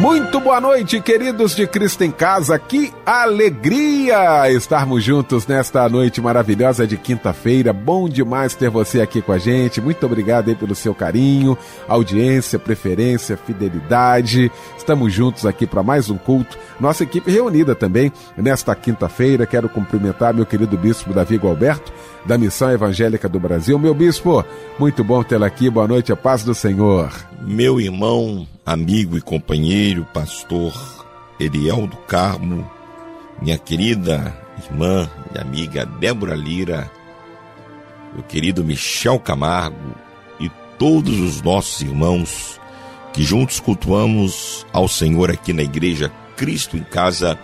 Muito boa noite, queridos de Cristo em Casa. Que alegria estarmos juntos nesta noite maravilhosa de quinta-feira. Bom demais ter você aqui com a gente. Muito obrigado aí pelo seu carinho, audiência, preferência, fidelidade. Estamos juntos aqui para mais um culto. Nossa equipe reunida também nesta quinta-feira. Quero cumprimentar meu querido bispo Davi Gualberto da Missão Evangélica do Brasil. Meu bispo, muito bom tê-lo aqui. Boa noite, a paz do Senhor. Meu irmão, amigo e companheiro, pastor Eliel do Carmo, minha querida irmã e amiga Débora Lira, meu querido Michel Camargo e todos os nossos irmãos que juntos cultuamos ao Senhor aqui na igreja Cristo em Casa,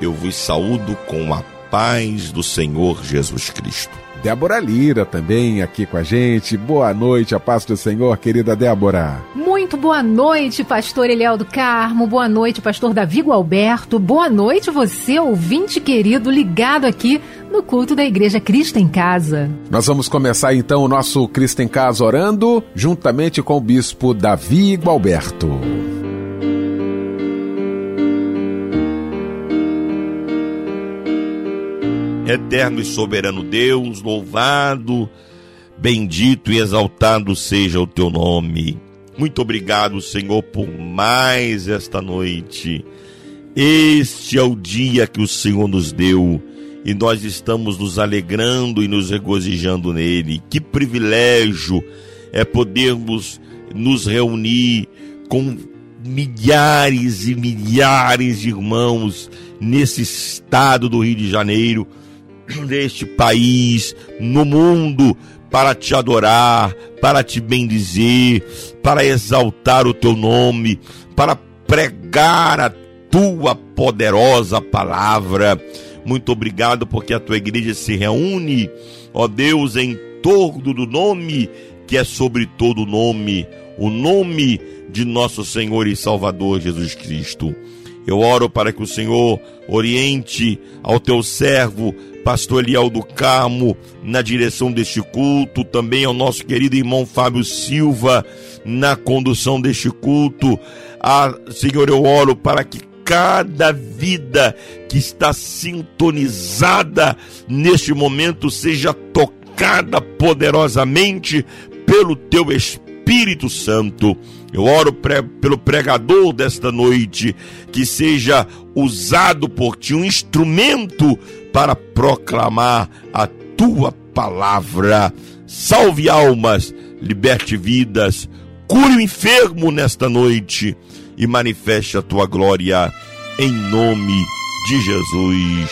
eu vos saúdo com a paz do Senhor Jesus Cristo. Débora Lira também aqui com a gente. Boa noite, a paz do Senhor, querida Débora. Muito boa noite, pastor Eliel do Carmo. Boa noite, pastor Davi Alberto. Boa noite, você, ouvinte querido, ligado aqui no culto da Igreja Cristo em Casa. Nós vamos começar então o nosso Cristo em Casa orando, juntamente com o bispo Davi Alberto. Eterno e soberano Deus, louvado, bendito e exaltado seja o teu nome. Muito obrigado, Senhor, por mais esta noite. Este é o dia que o Senhor nos deu e nós estamos nos alegrando e nos regozijando nele. Que privilégio é podermos nos reunir com milhares e milhares de irmãos nesse estado do Rio de Janeiro neste país, no mundo, para te adorar, para te bendizer, para exaltar o teu nome, para pregar a tua poderosa palavra. Muito obrigado porque a tua igreja se reúne, ó Deus, em torno do nome que é sobre todo nome, o nome de nosso Senhor e Salvador Jesus Cristo. Eu oro para que o Senhor oriente ao teu servo pastor Eliel do Carmo na direção deste culto, também ao nosso querido irmão Fábio Silva na condução deste culto. Ah, Senhor, eu oro para que cada vida que está sintonizada neste momento seja tocada poderosamente pelo teu Espírito Santo. Eu oro pre pelo pregador desta noite, que seja usado por ti, um instrumento para proclamar a tua palavra. Salve almas, liberte vidas, cure o enfermo nesta noite e manifeste a tua glória em nome de Jesus.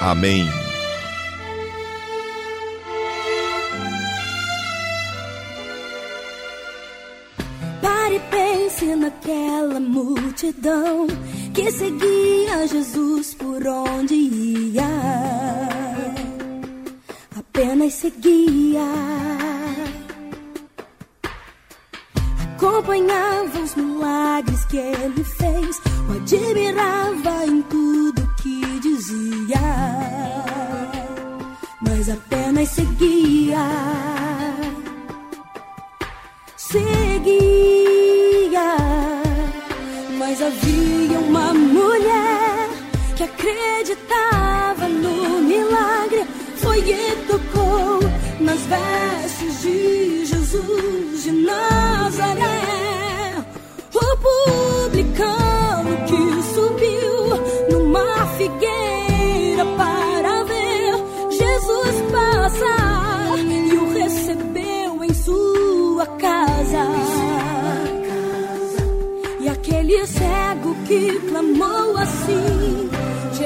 Amém. Multidão que seguia Jesus por onde ia. Apenas seguia. Acompanhava os milagres que ele fez, o admirava em tudo que dizia. Mas apenas seguia. Acreditava no milagre. Foi e tocou nas vestes de Jesus de Nazaré.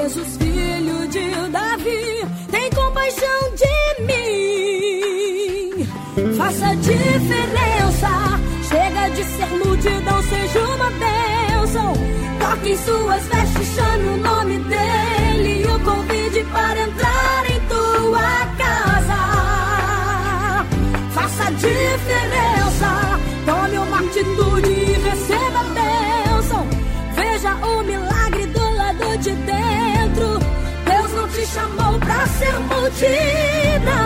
Jesus, filho de Davi, tem compaixão de mim. Faça diferença, chega de ser multidão, seja uma bênção. Toque em suas vestes, chame o nome dele e o convide para entrar em tua casa. Faça diferença, tome uma atitude multidão.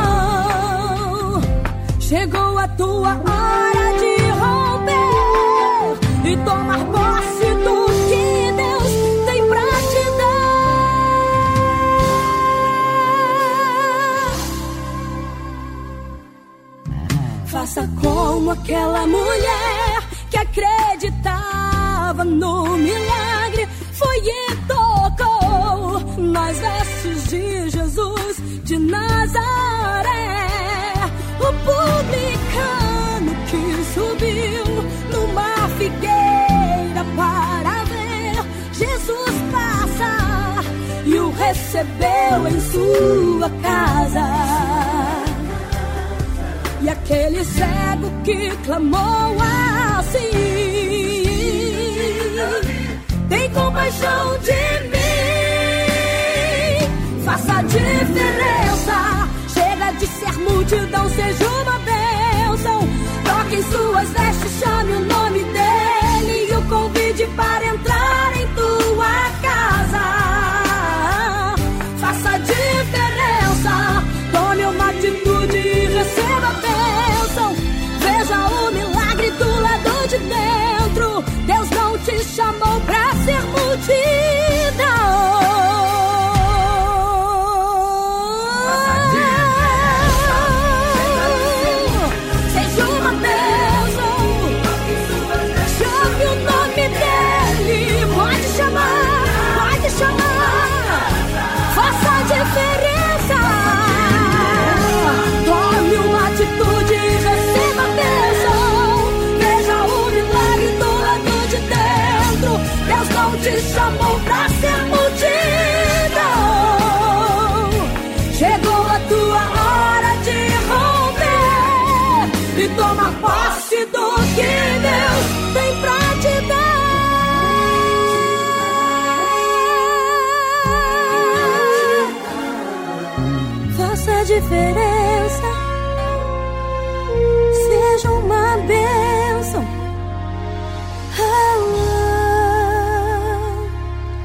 Chegou a tua hora de romper e tomar posse do que Deus tem pra te dar. Faça como aquela mulher que acreditava no milagre. Foi nas vestes de Jesus de Nazaré. O publicano que subiu numa figueira para ver Jesus passar e o recebeu em sua casa. E aquele cego que clamou assim: Tem compaixão de mim, faça diferença. Chega de ser multidão, seja uma bênção. Toque em suas vestes, chame o nome dele e o convide para entrar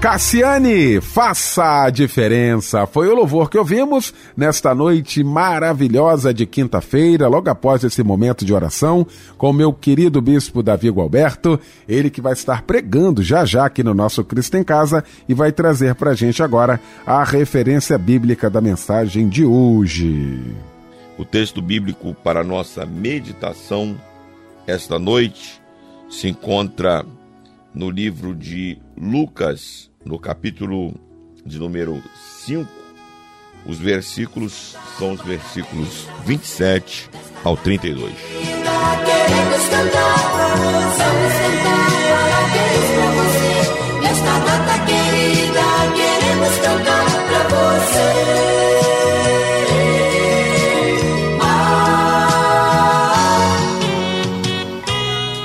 Cassiane, faça a diferença. Foi o louvor que ouvimos nesta noite maravilhosa de quinta-feira, logo após esse momento de oração, com meu querido bispo Davi Gualberto, ele que vai estar pregando já já aqui no nosso Cristo em Casa e vai trazer pra gente agora a referência bíblica da mensagem de hoje. O texto bíblico para a nossa meditação esta noite se encontra no livro de Lucas, no capítulo de número 5. Os versículos são os versículos 27 ao 32. Queremos cantar, pra você. Nesta data querida, queremos cantar pra você.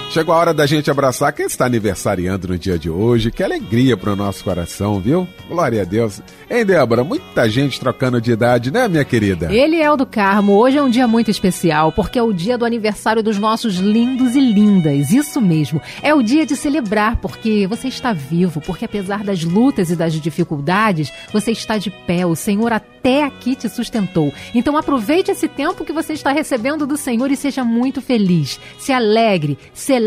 Chegou a hora da gente abraçar quem está aniversariando no dia de hoje. Que alegria pro nosso coração, viu? Glória a Deus. Hein, Débora? Muita gente trocando de idade, né, minha querida? Ele é o do Carmo. Hoje é um dia muito especial, porque é o dia do aniversário dos nossos lindos e lindas. Isso mesmo. É o dia de celebrar, porque você está vivo, porque apesar das lutas e das dificuldades, você está de pé. O Senhor até aqui te sustentou. Então aproveite esse tempo que você está recebendo do Senhor e seja muito feliz. Se alegre, celebre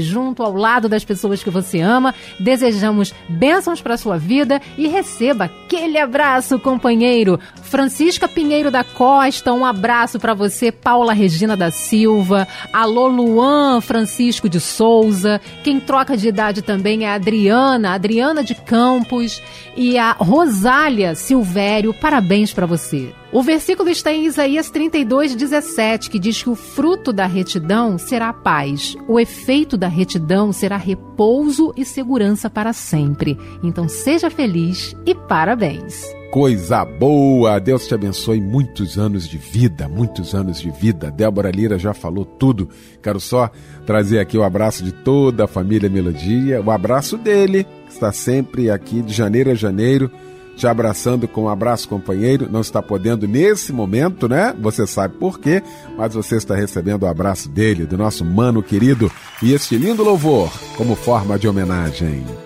junto ao lado das pessoas que você ama. Desejamos bênçãos para sua vida e receba aquele abraço, companheiro. Francisca Pinheiro da Costa, um abraço para você. Paula Regina da Silva. Alô, Luan Francisco de Souza. Quem troca de idade também é a Adriana, Adriana de Campos. E a Rosália Silvério. Parabéns para você. O versículo está em Isaías 32, 17, que diz que o fruto da retidão será paz, o efeito da retidão será repouso e segurança para sempre. Então seja feliz e parabéns. Coisa boa! Deus te abençoe muitos anos de vida, muitos anos de vida. Débora Lira já falou tudo. Quero só trazer aqui o abraço de toda a família Melodia, o abraço dele, que está sempre aqui de janeiro a janeiro te abraçando com um abraço, companheiro. Não está podendo nesse momento, né? Você sabe por quê, mas você está recebendo o abraço dele, do nosso mano querido, e este lindo louvor como forma de homenagem.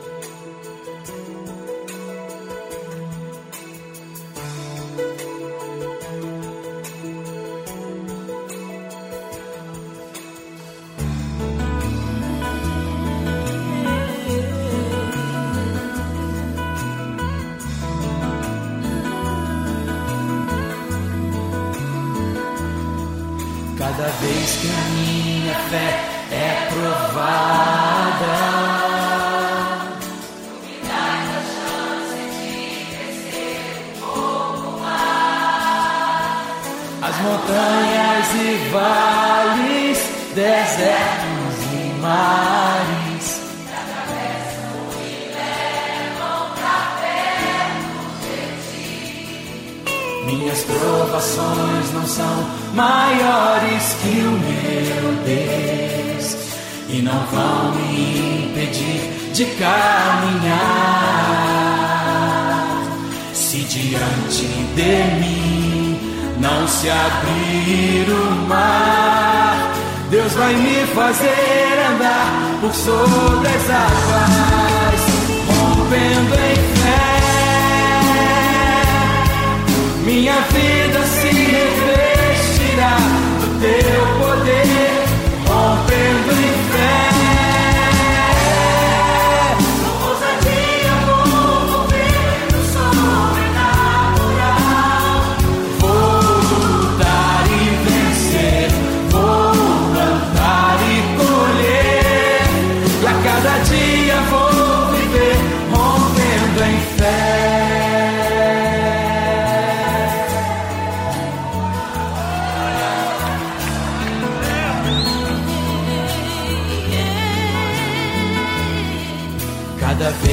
De caminhar. Se diante de mim não se abrir o mar, Deus vai me fazer andar por sobre as águas, rompendo em fé. Minha vida se revestirá do teu poder, rompendo em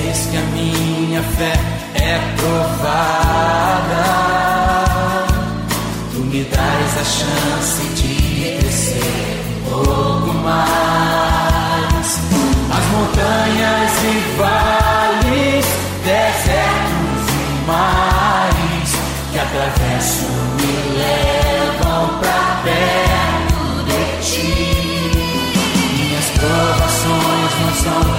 vez que a minha fé é provada, tu me dás a chance de crescer um pouco mais. As montanhas e vales, desertos e mares que atravesso me levam pra perto de ti. Minhas provações não são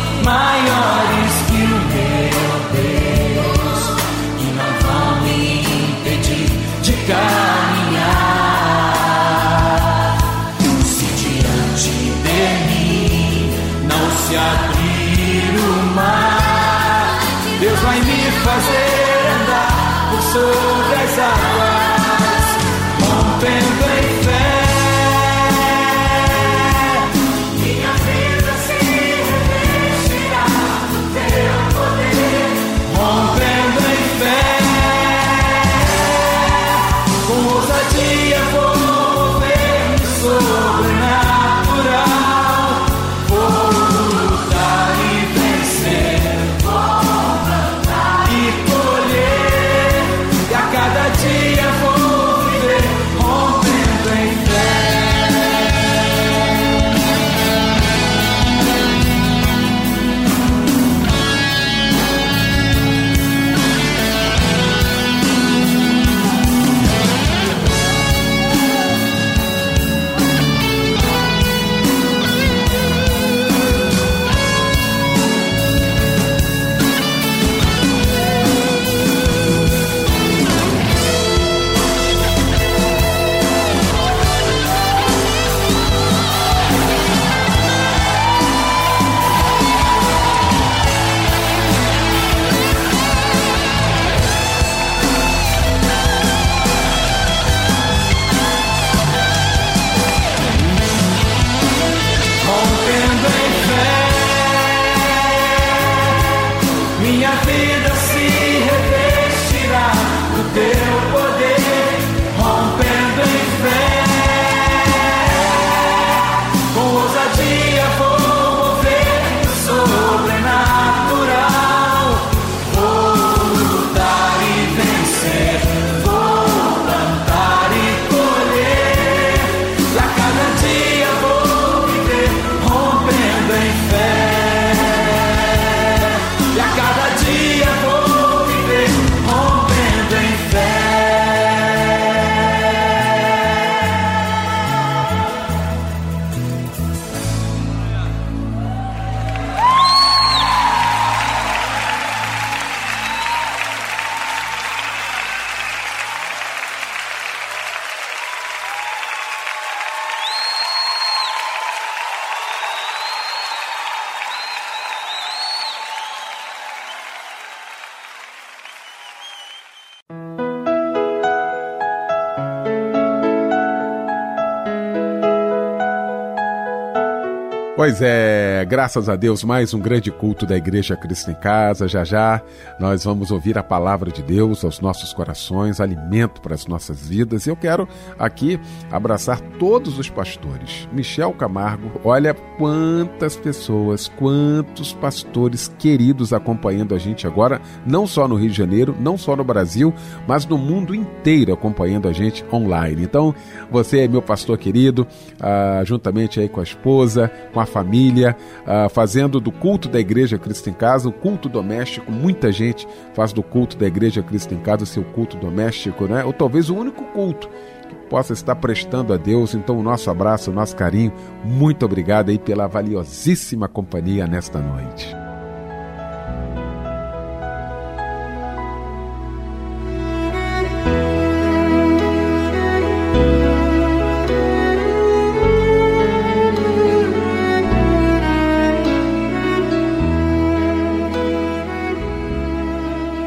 Pois é, graças a Deus, mais um grande culto da Igreja Cristo em Casa. Já já nós vamos ouvir a palavra de Deus aos nossos corações, alimento para as nossas vidas. E eu quero aqui abraçar todos os pastores. Michel Camargo, olha quantas pessoas, quantos pastores queridos acompanhando a gente agora, não só no Rio de Janeiro, não só no Brasil, mas no mundo inteiro acompanhando a gente online. Então, você é meu pastor querido, ah, juntamente aí com a esposa, com a família, uh, fazendo do culto da Igreja Cristo em Casa, o culto doméstico. Muita gente faz do culto da Igreja Cristo em Casa seu culto doméstico, né? Ou talvez o único culto que possa estar prestando a Deus. Então, o nosso abraço, o nosso carinho. Muito obrigado aí pela valiosíssima companhia nesta noite.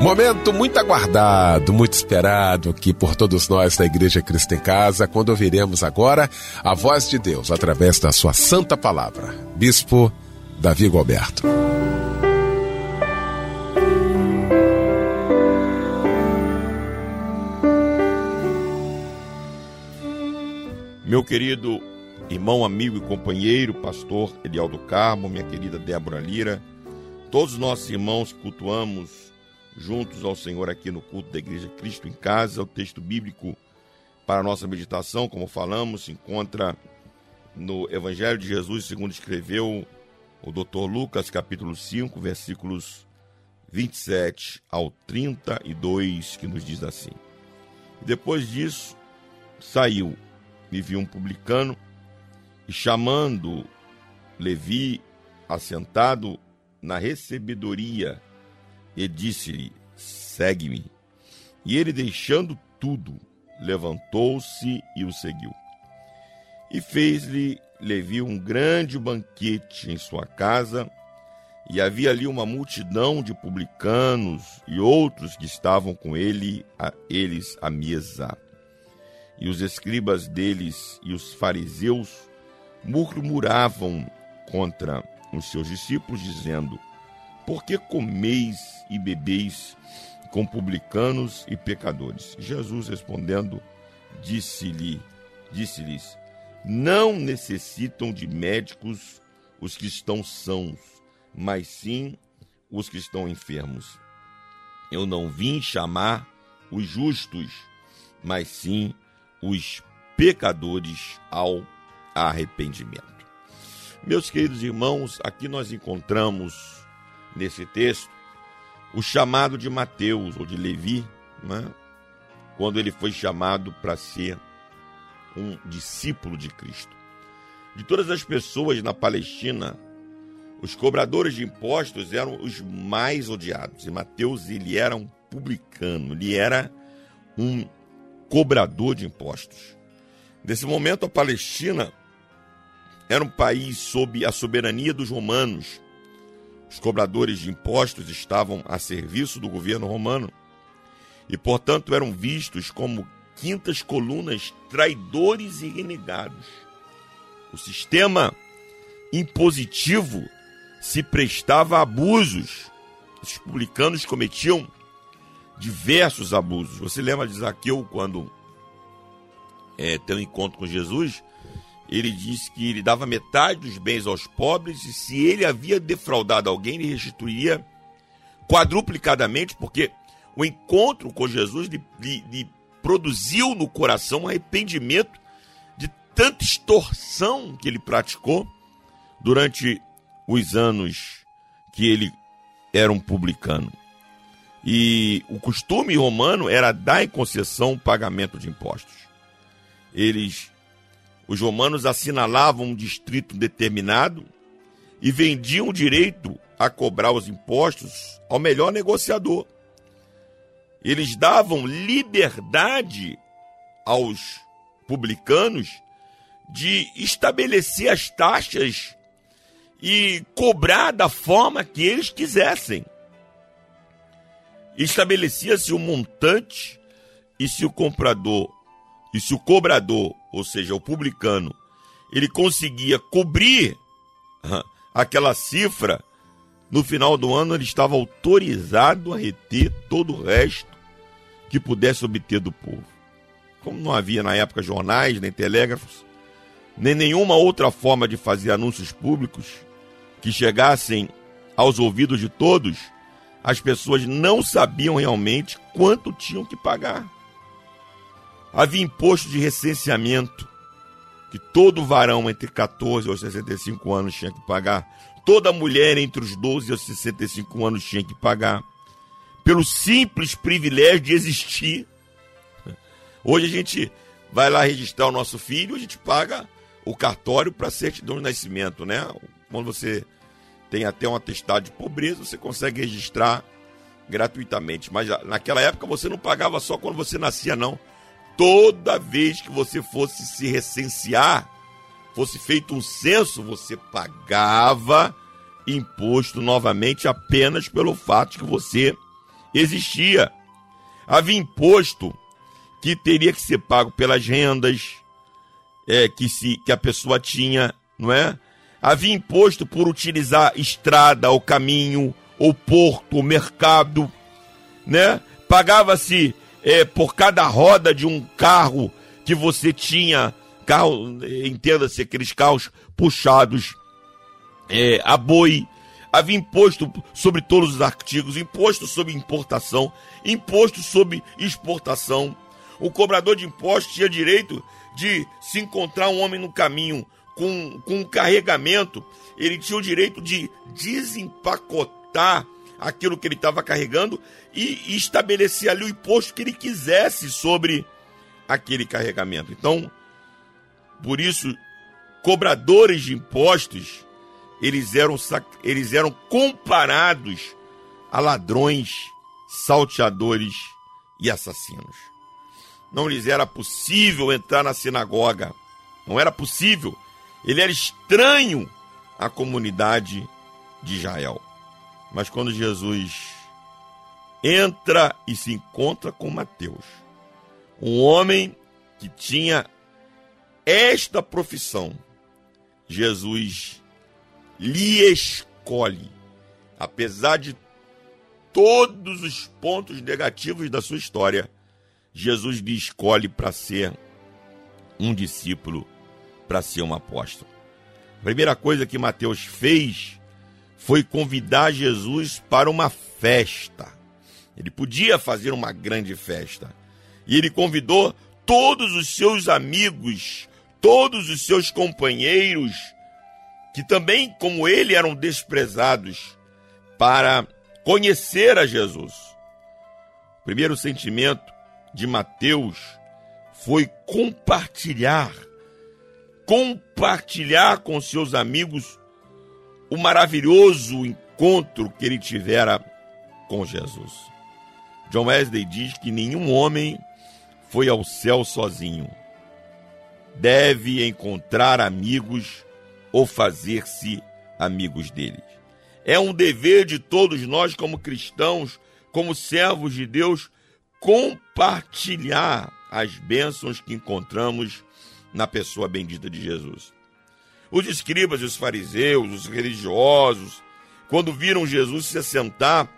Momento muito aguardado, muito esperado aqui por todos nós da Igreja Cristo em Casa, quando ouviremos agora a voz de Deus através da sua santa palavra. Bispo Davi Gilberto. Meu querido irmão, amigo e companheiro, pastor Eliel do Carmo, minha querida Débora Lira, todos nossos irmãos cultuamos juntos ao Senhor aqui no culto da Igreja Cristo em Casa. O texto bíblico para a nossa meditação, como falamos, se encontra no Evangelho de Jesus, segundo escreveu o Dr. Lucas, capítulo 5, versículos 27 ao 32, que nos diz assim: Depois disso, saiu e viu um publicano e chamando Levi assentado na recebedoria e disse-lhe: Segue-me. E ele, deixando tudo, levantou-se e o seguiu. E fez-lhe Levi um grande banquete em sua casa, e havia ali uma multidão de publicanos e outros que estavam com ele, a eles à mesa. E os escribas deles e os fariseus murmuravam contra os seus discípulos, dizendo: por que comeis e bebeis com publicanos e pecadores? Jesus respondendo, disse-lhe, disse-lhes: Não necessitam de médicos os que estão sãos, mas sim os que estão enfermos. Eu não vim chamar os justos, mas sim os pecadores ao arrependimento. Meus queridos irmãos, aqui nós encontramos nesse texto o chamado de Mateus ou de Levi, né? quando ele foi chamado para ser um discípulo de Cristo. De todas as pessoas na Palestina, os cobradores de impostos eram os mais odiados. E Mateus ele era um publicano, ele era um cobrador de impostos. Nesse momento, a Palestina era um país sob a soberania dos romanos os cobradores de impostos estavam a serviço do governo romano e, portanto, eram vistos como quintas colunas traidores e renegados. O sistema impositivo se prestava a abusos. Os publicanos cometiam diversos abusos. Você lembra de Zaqueu quando é, tem um encontro com Jesus? Ele disse que ele dava metade dos bens aos pobres e se ele havia defraudado alguém, ele restituiria quadruplicadamente, porque o encontro com Jesus lhe, lhe, lhe produziu no coração um arrependimento de tanta extorsão que ele praticou durante os anos que ele era um publicano. E o costume romano era dar em concessão o pagamento de impostos. Eles os romanos assinalavam um distrito determinado e vendiam o direito a cobrar os impostos ao melhor negociador. Eles davam liberdade aos publicanos de estabelecer as taxas e cobrar da forma que eles quisessem. Estabelecia-se um montante e se o comprador e se o cobrador, ou seja, o publicano, ele conseguia cobrir aquela cifra, no final do ano ele estava autorizado a reter todo o resto que pudesse obter do povo. Como não havia na época jornais, nem telégrafos, nem nenhuma outra forma de fazer anúncios públicos que chegassem aos ouvidos de todos, as pessoas não sabiam realmente quanto tinham que pagar. Havia imposto de recenseamento, que todo varão entre 14 e 65 anos tinha que pagar, toda mulher entre os 12 e os 65 anos tinha que pagar, pelo simples privilégio de existir. Hoje a gente vai lá registrar o nosso filho, a gente paga o cartório para certidão de nascimento, né? Quando você tem até um atestado de pobreza, você consegue registrar gratuitamente. Mas naquela época você não pagava só quando você nascia, não. Toda vez que você fosse se recensear, fosse feito um censo, você pagava imposto novamente apenas pelo fato de que você existia. Havia imposto que teria que ser pago pelas rendas é, que, se, que a pessoa tinha, não é? Havia imposto por utilizar estrada, ou caminho, ou porto, ou mercado, né? Pagava-se é, por cada roda de um carro que você tinha, carro, entenda-se, aqueles carros puxados é, a boi, havia imposto sobre todos os artigos, imposto sobre importação, imposto sobre exportação. O cobrador de impostos tinha direito de se encontrar um homem no caminho com, com um carregamento, ele tinha o direito de desempacotar aquilo que ele estava carregando e, estabelecer ali o imposto que ele quisesse sobre aquele carregamento. Então, por isso, cobradores de impostos, eles eram, eles eram comparados a ladrões, salteadores e assassinos. Não lhes era possível entrar na sinagoga. Não era possível ele era estranho à comunidade de Israel. Mas quando Jesus entra e se encontra com Mateus, um homem que tinha esta profissão, Jesus lhe escolhe, apesar de todos os pontos negativos da sua história, Jesus lhe escolhe para ser um discípulo para ser um apóstolo. A primeira coisa que Mateus fez foi convidar Jesus para uma festa. Ele podia fazer uma grande festa. E ele convidou todos os seus amigos, todos os seus companheiros, que também, como ele, eram desprezados, para conhecer a Jesus. O primeiro sentimento de Mateus foi compartilhar compartilhar com seus amigos o maravilhoso encontro que ele tivera com Jesus. John Wesley diz que nenhum homem foi ao céu sozinho. Deve encontrar amigos ou fazer-se amigos deles. É um dever de todos nós, como cristãos, como servos de Deus, compartilhar as bênçãos que encontramos na pessoa bendita de Jesus. Os escribas os fariseus, os religiosos, quando viram Jesus se assentar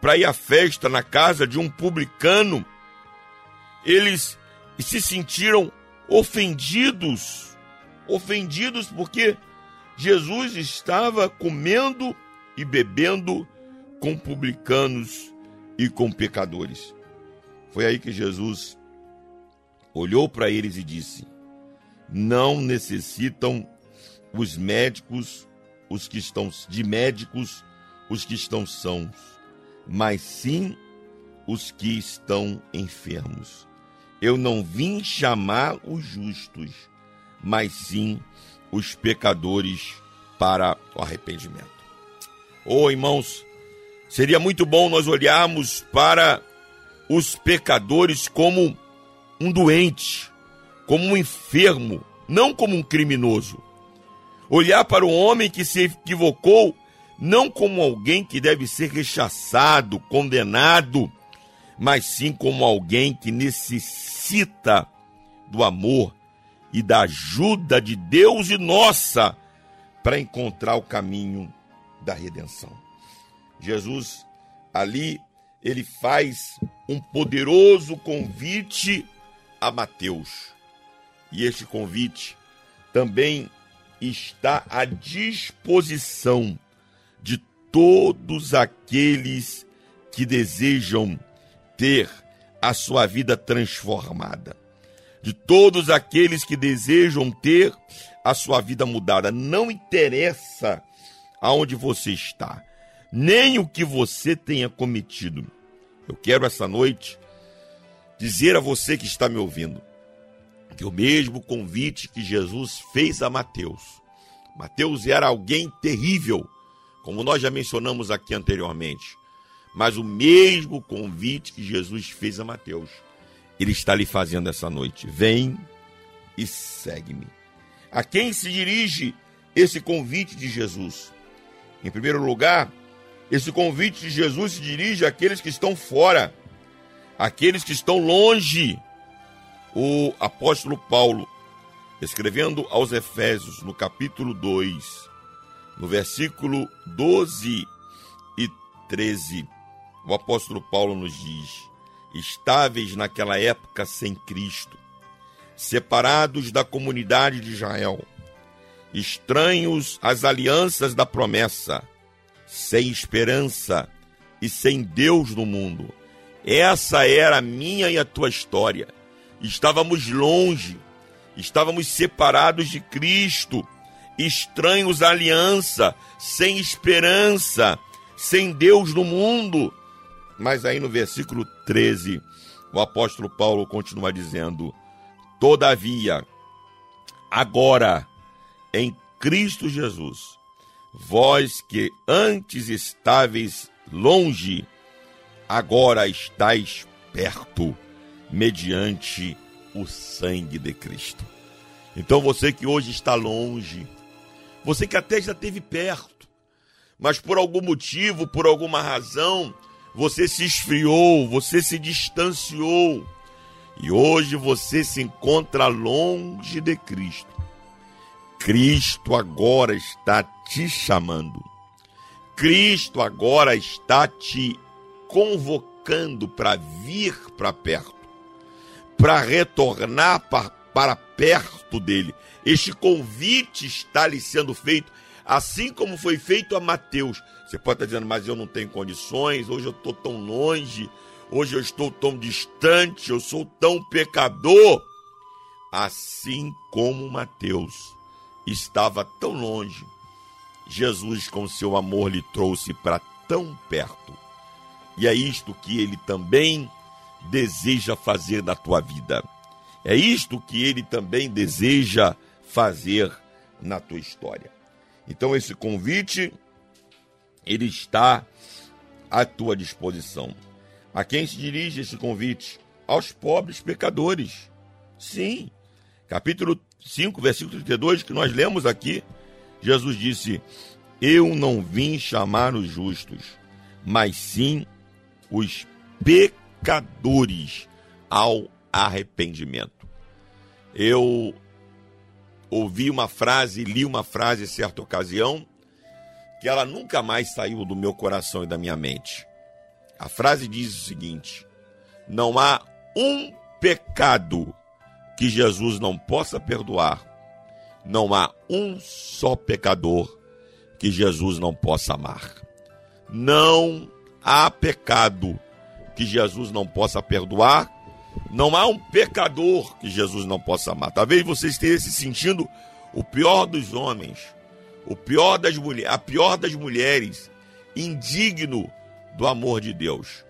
para ir à festa na casa de um publicano, eles se sentiram ofendidos, ofendidos porque Jesus estava comendo e bebendo com publicanos e com pecadores. Foi aí que Jesus olhou para eles e disse: não necessitam os médicos, os que estão de médicos, os que estão sãos, mas sim os que estão enfermos. Eu não vim chamar os justos, mas sim os pecadores para o arrependimento. Oh, irmãos, seria muito bom nós olharmos para os pecadores como um doente, como um enfermo, não como um criminoso. Olhar para o homem que se equivocou não como alguém que deve ser rechaçado, condenado, mas sim como alguém que necessita do amor e da ajuda de Deus e nossa para encontrar o caminho da redenção. Jesus ali ele faz um poderoso convite a Mateus. E este convite também está à disposição de todos aqueles que desejam ter a sua vida transformada. De todos aqueles que desejam ter a sua vida mudada. Não interessa aonde você está, nem o que você tenha cometido. Eu quero essa noite dizer a você que está me ouvindo que o mesmo convite que Jesus fez a Mateus. Mateus era alguém terrível, como nós já mencionamos aqui anteriormente. Mas o mesmo convite que Jesus fez a Mateus, ele está lhe fazendo essa noite. Vem e segue-me. A quem se dirige esse convite de Jesus? Em primeiro lugar, esse convite de Jesus se dirige àqueles que estão fora, àqueles que estão longe. O apóstolo Paulo, escrevendo aos Efésios, no capítulo 2, no versículo 12 e 13, o apóstolo Paulo nos diz: estáveis naquela época sem Cristo, separados da comunidade de Israel, estranhos às alianças da promessa, sem esperança e sem Deus no mundo. Essa era a minha e a tua história. Estávamos longe, estávamos separados de Cristo, estranhos à aliança, sem esperança, sem Deus no mundo. Mas aí no versículo 13, o apóstolo Paulo continua dizendo: Todavia, agora, em Cristo Jesus, vós que antes estáveis longe, agora estáis perto, mediante o sangue de Cristo. Então você que hoje está longe, você que até já esteve perto, mas por algum motivo, por alguma razão, você se esfriou, você se distanciou e hoje você se encontra longe de Cristo. Cristo agora está te chamando. Cristo agora está te convocando para vir para perto, para retornar para, perto dele. Este convite está lhe sendo feito, assim como foi feito a Mateus. Você pode estar dizendo, mas eu não tenho condições, hoje eu estou tão longe, hoje eu estou tão distante, eu sou tão pecador. Assim como Mateus estava tão longe, Jesus, com seu amor, lhe trouxe para tão perto. E é isto que ele também deseja fazer na tua vida. É isto que ele também deseja fazer na tua história. Então, esse convite ele está à tua disposição. A quem se dirige esse convite? Aos pobres pecadores. Sim. Capítulo 5, versículo 32, que nós lemos aqui, Jesus disse: Eu não vim chamar os justos, mas sim os pecadores ao arrependimento. Eu ouvi uma frase, li uma frase em certa ocasião, que ela nunca mais saiu do meu coração e da minha mente. A frase diz o seguinte: Não há um pecado que Jesus não possa perdoar. Não há um só pecador que Jesus não possa amar. Não há pecado que Jesus não possa perdoar. Não há um pecador que Jesus não possa amar. Talvez você esteja se sentindo o pior dos homens, o pior das mulheres, a pior das mulheres, indigno do amor de Deus.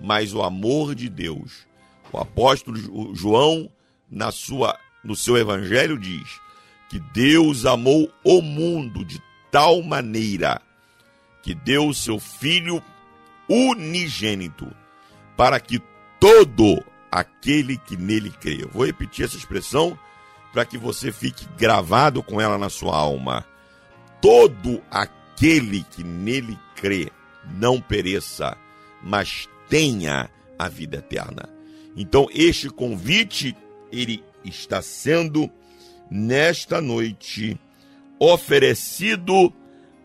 Mas o amor de Deus, o apóstolo João, na sua, no seu evangelho, diz que Deus amou o mundo de tal maneira que deu seu Filho unigênito para que todo aquele que nele crê. Eu vou repetir essa expressão para que você fique gravado com ela na sua alma todo aquele que nele crê não pereça, mas tenha a vida eterna. Então, este convite, ele está sendo nesta noite oferecido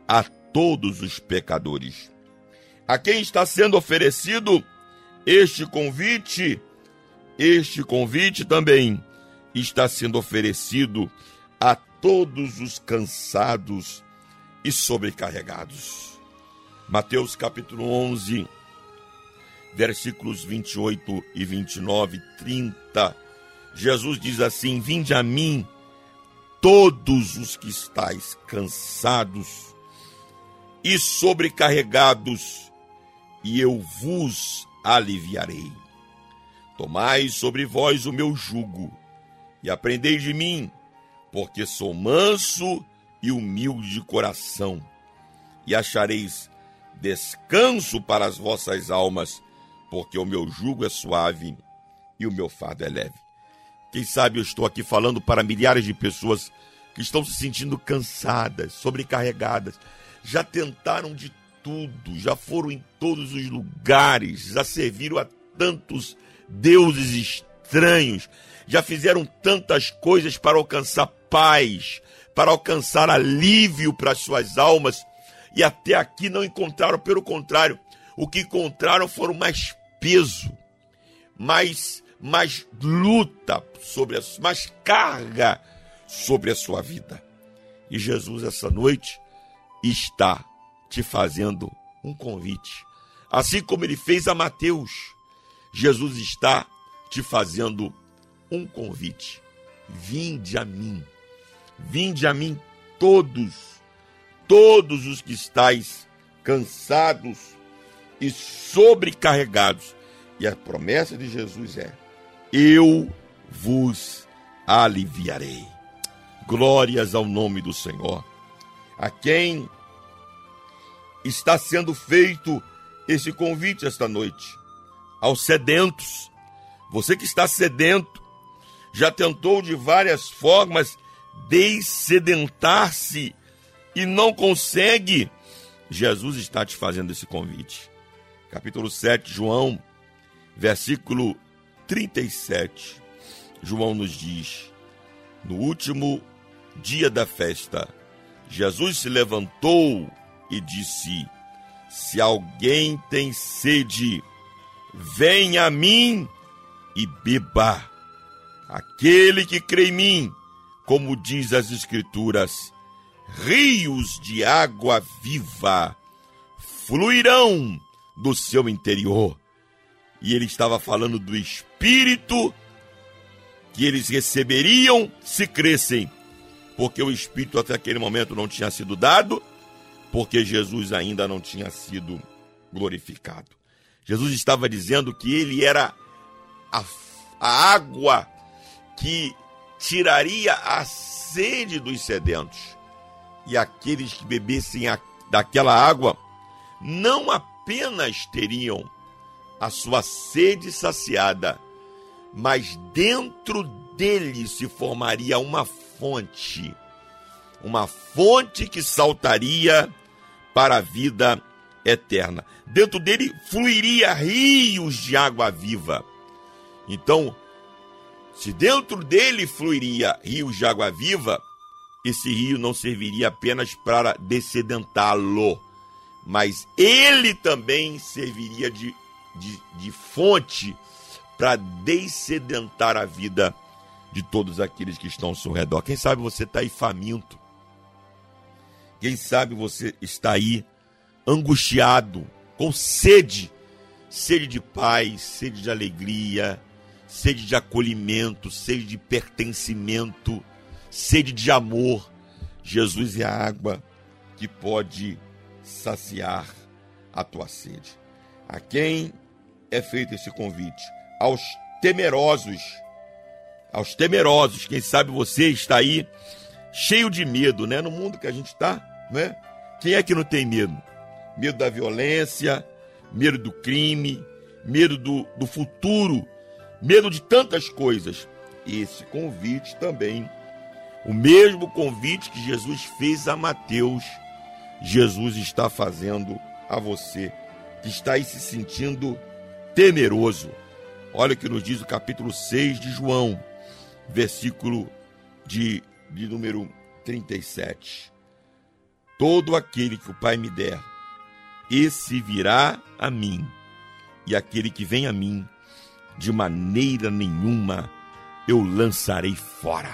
a todos os pecadores. A quem está sendo oferecido este convite, este convite também está sendo oferecido a todos os cansados e sobrecarregados. Mateus capítulo 11, versículos 28 e 29, 30. Jesus diz assim: Vinde a mim, todos os que estáis cansados e sobrecarregados, e eu vos aliviarei. Tomai sobre vós o meu jugo e aprendei de mim, porque sou manso e humilde de coração, e achareis descanso para as vossas almas, porque o meu jugo é suave e o meu fardo é leve. Quem sabe eu estou aqui falando para milhares de pessoas que estão se sentindo cansadas, sobrecarregadas, já tentaram de tudo, já foram em todos os lugares, já serviram a tantos deuses estranhos, já fizeram tantas coisas para alcançar paz, para alcançar alívio para as suas almas, e até aqui não encontraram, pelo contrário, o que encontraram foram mais peso, mais, mais luta sobre a, mais carga sobre a sua vida. E Jesus, essa noite, está te fazendo um convite. Assim como ele fez a Mateus, Jesus está te fazendo um convite. Vinde a mim, vinde a mim todos, todos os que estáis cansados e sobrecarregados. E a promessa de Jesus é: Eu vos aliviarei. Glórias ao nome do Senhor. A quem está sendo feito esse convite esta noite? Aos sedentos. Você que está sedento, já tentou de várias formas dessedentar-se e não consegue. Jesus está te fazendo esse convite. Capítulo 7, João, versículo 37. João nos diz: No último dia da festa, Jesus se levantou e disse: Se alguém tem sede, venha a mim e beba. Aquele que crê em mim, como diz as Escrituras, rios de água viva fluirão do seu interior. E ele estava falando do Espírito que eles receberiam se crescem, porque o Espírito até aquele momento não tinha sido dado, porque Jesus ainda não tinha sido glorificado. Jesus estava dizendo que ele era a, a água que tiraria a sede dos sedentos. E aqueles que bebessem a, daquela água não apenas teriam a sua sede saciada, mas dentro dele se formaria uma fonte, uma fonte que saltaria para a vida eterna. Dentro dele fluiria rios de água viva. Então, se dentro dele fluiria rios de água viva, esse rio não serviria apenas para descedentá-lo, mas ele também serviria de, de, de fonte para descedentar a vida de todos aqueles que estão ao seu redor. Quem sabe você está aí faminto. Quem sabe você está aí angustiado, com sede, sede de paz, sede de alegria, sede de acolhimento, sede de pertencimento, sede de amor. Jesus é a água que pode saciar a tua sede. A quem é feito esse convite? aos temerosos. Aos temerosos, quem sabe você está aí cheio de medo, né? No mundo que a gente está, né? Quem é que não tem medo? Medo da violência, medo do crime, medo do, do futuro, medo de tantas coisas. Esse convite também, o mesmo convite que Jesus fez a Mateus, Jesus está fazendo a você que está aí se sentindo temeroso. Olha o que nos diz o capítulo 6 de João, versículo de, de número 37. Todo aquele que o Pai me der, esse virá a mim, e aquele que vem a mim, de maneira nenhuma eu lançarei fora.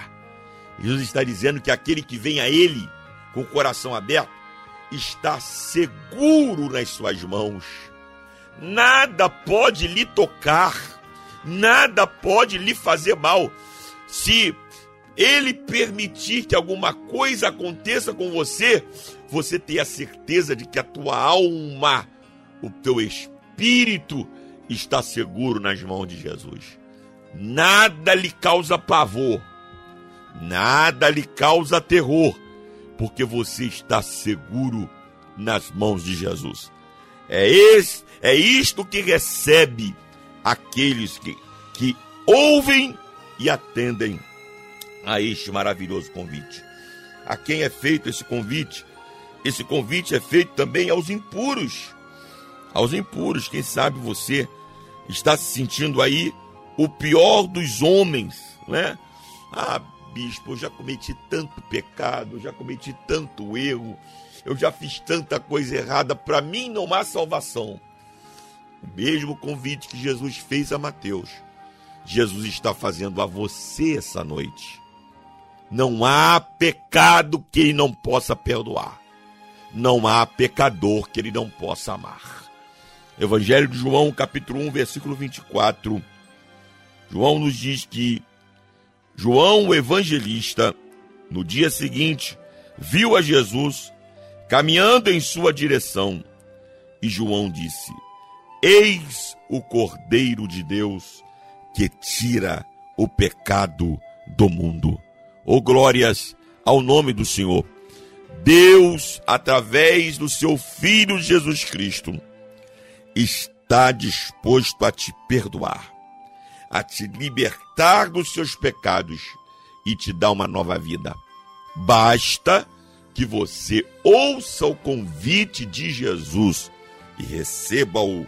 Jesus está dizendo que aquele que vem a Ele com o coração aberto está seguro nas suas mãos. Nada pode lhe tocar, nada pode lhe fazer mal. Se ele permitir que alguma coisa aconteça com você, você tem a certeza de que a tua alma, o teu espírito está seguro nas mãos de Jesus. Nada lhe causa pavor, nada lhe causa terror, porque você está seguro nas mãos de Jesus. É, esse, é isto que recebe aqueles que, que ouvem e atendem a este maravilhoso convite. A quem é feito esse convite? Esse convite é feito também aos impuros. Aos impuros, quem sabe você está se sentindo aí o pior dos homens, né? Ah, bispo, eu já cometi tanto pecado, eu já cometi tanto erro, eu já fiz tanta coisa errada, para mim não há salvação. O mesmo convite que Jesus fez a Mateus, Jesus está fazendo a você essa noite. Não há pecado que ele não possa perdoar. Não há pecador que ele não possa amar. Evangelho de João, capítulo 1, versículo 24. João nos diz que João, o evangelista, no dia seguinte, viu a Jesus caminhando em sua direção. E João disse: Eis o Cordeiro de Deus que tira o pecado do mundo. Oh glórias ao nome do Senhor. Deus, através do seu Filho Jesus Cristo, está disposto a te perdoar, a te libertar dos seus pecados e te dar uma nova vida. Basta que você ouça o convite de Jesus e receba-o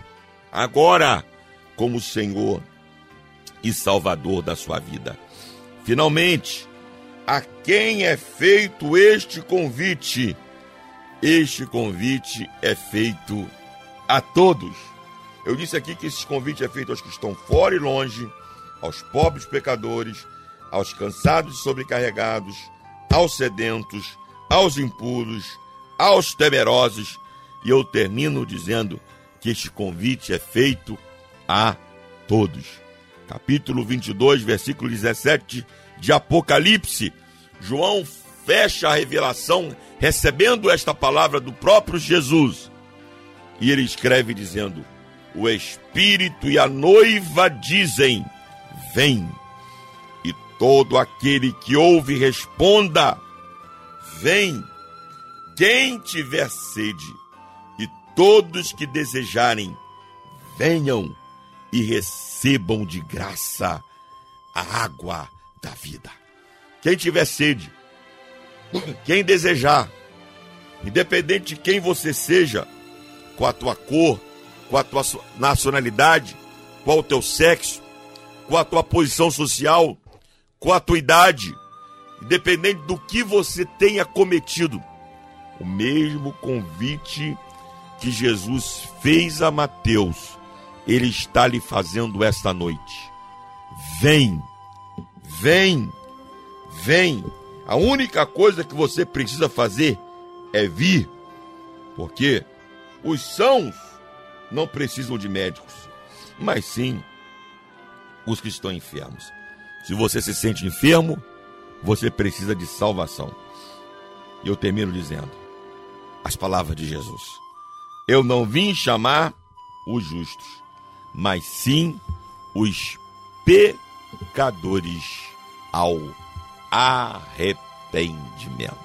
agora como Senhor e Salvador da sua vida. Finalmente, a quem é feito este convite? Este convite é feito a todos. Eu disse aqui que esse convite é feito aos que estão fora e longe, aos pobres pecadores, aos cansados e sobrecarregados, aos sedentos, aos impuros, aos temerosos. E eu termino dizendo que este convite é feito a todos. Capítulo 22, versículo 17 de Apocalipse. João fecha a revelação recebendo esta palavra do próprio Jesus. E ele escreve dizendo: O Espírito e a noiva dizem: Vem. E todo aquele que ouve responda: Vem. Quem tiver sede e todos que desejarem, venham e recebam de graça a água da vida. Quem tiver sede, quem desejar, independente de quem você seja, com a tua cor, com a tua nacionalidade, qual o teu sexo, com a tua posição social, com a tua idade, independente do que você tenha cometido, o mesmo convite que Jesus fez a Mateus, ele está lhe fazendo esta noite. Vem, vem, vem. A única coisa que você precisa fazer é vir, porque os sãos não precisam de médicos, mas sim os que estão enfermos. Se você se sente enfermo, você precisa de salvação. E eu termino dizendo as palavras de Jesus: Eu não vim chamar os justos, mas sim os pecadores ao arrependimento.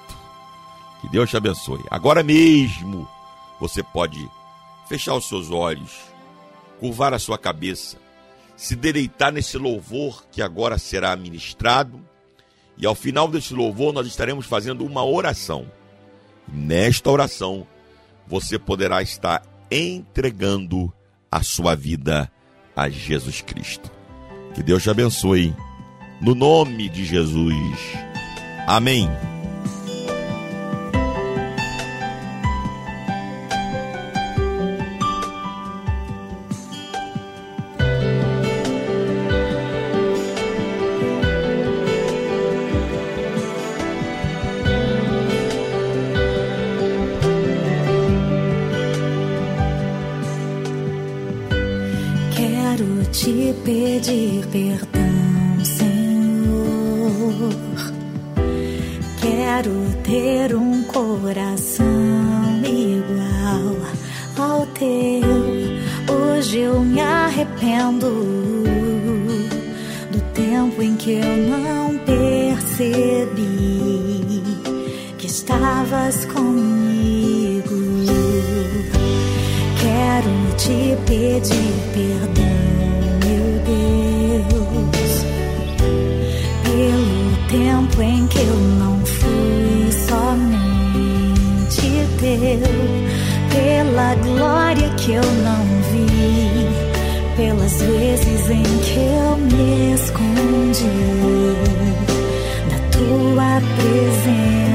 Que Deus te abençoe. Agora mesmo você pode fechar os seus olhos, curvar a sua cabeça, se deleitar nesse louvor que agora será ministrado. E ao final desse louvor, nós estaremos fazendo uma oração. Nesta oração, você poderá estar entregando a sua vida a Jesus Cristo. Que Deus te abençoe no nome de Jesus. Amém. Quero te pedir perdão. Quero ter um coração igual ao teu. Hoje eu me arrependo do tempo em que eu não percebi que estavas comigo. Quero te pedir perdão venceu pela glória que eu não vi, pelas vezes em que eu me escondi da tua presença.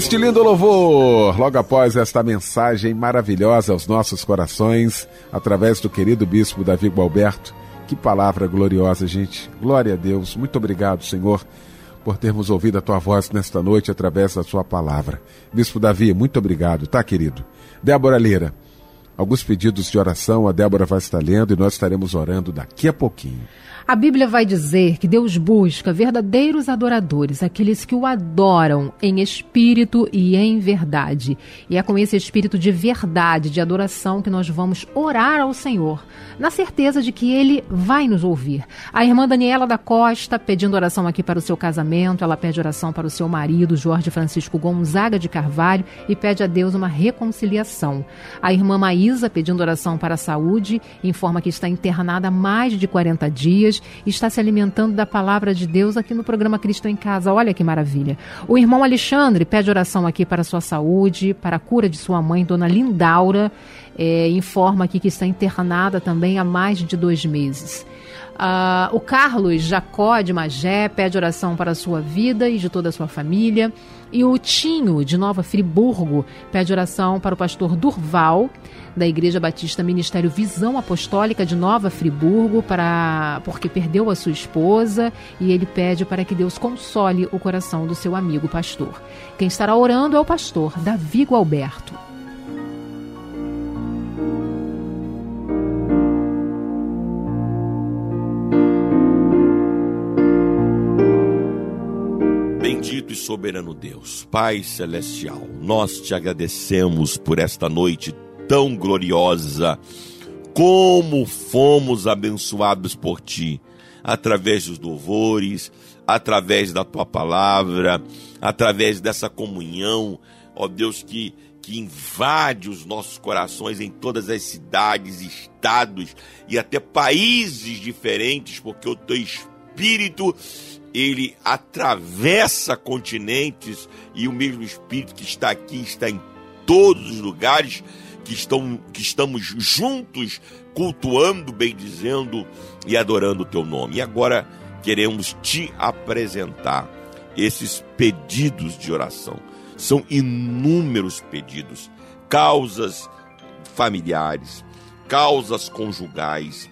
Este lindo louvor, logo após esta mensagem maravilhosa aos nossos corações, através do querido bispo Davi Gualberto, que palavra gloriosa, gente. Glória a Deus. Muito obrigado, Senhor, por termos ouvido a tua voz nesta noite através da sua palavra. Bispo Davi, muito obrigado, tá, querido? Débora Lira, alguns pedidos de oração, a Débora vai estar lendo e nós estaremos orando daqui a pouquinho. A Bíblia vai dizer que Deus busca verdadeiros adoradores, aqueles que o adoram em espírito e em verdade. E é com esse espírito de verdade, de adoração, que nós vamos orar ao Senhor, na certeza de que Ele vai nos ouvir. A irmã Daniela da Costa pedindo oração aqui para o seu casamento, ela pede oração para o seu marido, Jorge Francisco Gonzaga de Carvalho, e pede a Deus uma reconciliação. A irmã Maísa pedindo oração para a saúde, informa que está internada há mais de 40 dias e está se alimentando da palavra de Deus aqui no programa Cristo em Casa. Olha que maravilha. O irmão Alexandre pede oração aqui para sua saúde, para a cura de sua mãe, dona Lindaura. É, informa aqui que está internada também há mais de dois meses. Ah, o Carlos Jacó de Magé pede oração para a sua vida e de toda a sua família. E o Tinho de Nova Friburgo pede oração para o pastor Durval da Igreja Batista Ministério Visão Apostólica de Nova Friburgo para porque perdeu a sua esposa e ele pede para que Deus console o coração do seu amigo pastor. Quem estará orando é o pastor Davi Gualberto. Bendito e soberano Deus, Pai celestial, nós te agradecemos por esta noite tão gloriosa. Como fomos abençoados por ti, através dos louvores, através da tua palavra, através dessa comunhão, ó Deus, que, que invade os nossos corações em todas as cidades, estados e até países diferentes, porque o teu espírito ele atravessa continentes e o mesmo espírito que está aqui está em todos os lugares que, estão, que estamos juntos cultuando, bendizendo e adorando o teu nome. E agora queremos te apresentar esses pedidos de oração. São inúmeros pedidos, causas familiares, causas conjugais,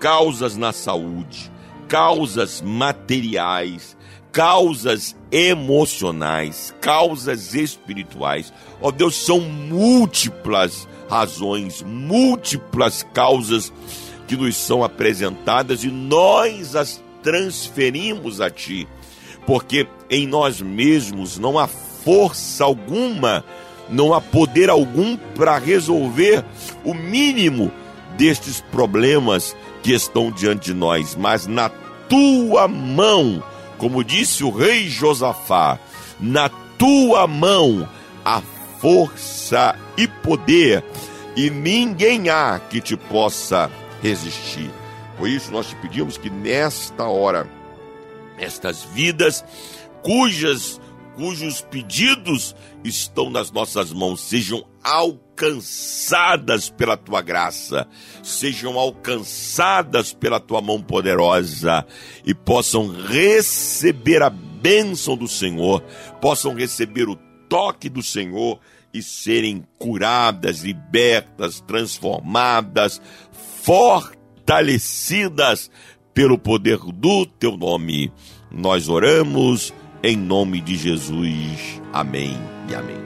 causas na saúde, causas materiais, causas emocionais, causas espirituais. Ó oh, Deus, são múltiplas razões, múltiplas causas que nos são apresentadas e nós as transferimos a Ti, porque em nós mesmos não há força alguma, não há poder algum para resolver o mínimo destes problemas que estão diante de nós, mas na Tua mão como disse o rei Josafá, na tua mão há força e poder, e ninguém há que te possa resistir. Por isso nós te pedimos que nesta hora, estas vidas cujas cujos pedidos estão nas nossas mãos sejam alcançadas pela tua graça, sejam alcançadas pela tua mão poderosa e possam receber a bênção do Senhor, possam receber o toque do Senhor e serem curadas, libertas, transformadas, fortalecidas pelo poder do teu nome. Nós oramos em nome de Jesus. Amém e amém.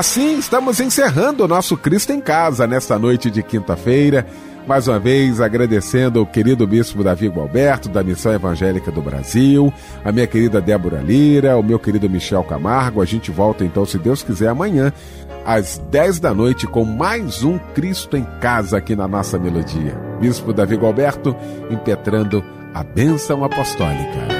Assim, estamos encerrando o nosso Cristo em Casa nesta noite de quinta-feira. Mais uma vez, agradecendo ao querido Bispo Davi Gualberto, da Missão Evangélica do Brasil, a minha querida Débora Lira, o meu querido Michel Camargo. A gente volta então, se Deus quiser, amanhã, às 10 da noite, com mais um Cristo em Casa aqui na nossa melodia. Bispo Davi Gualberto, impetrando a bênção apostólica.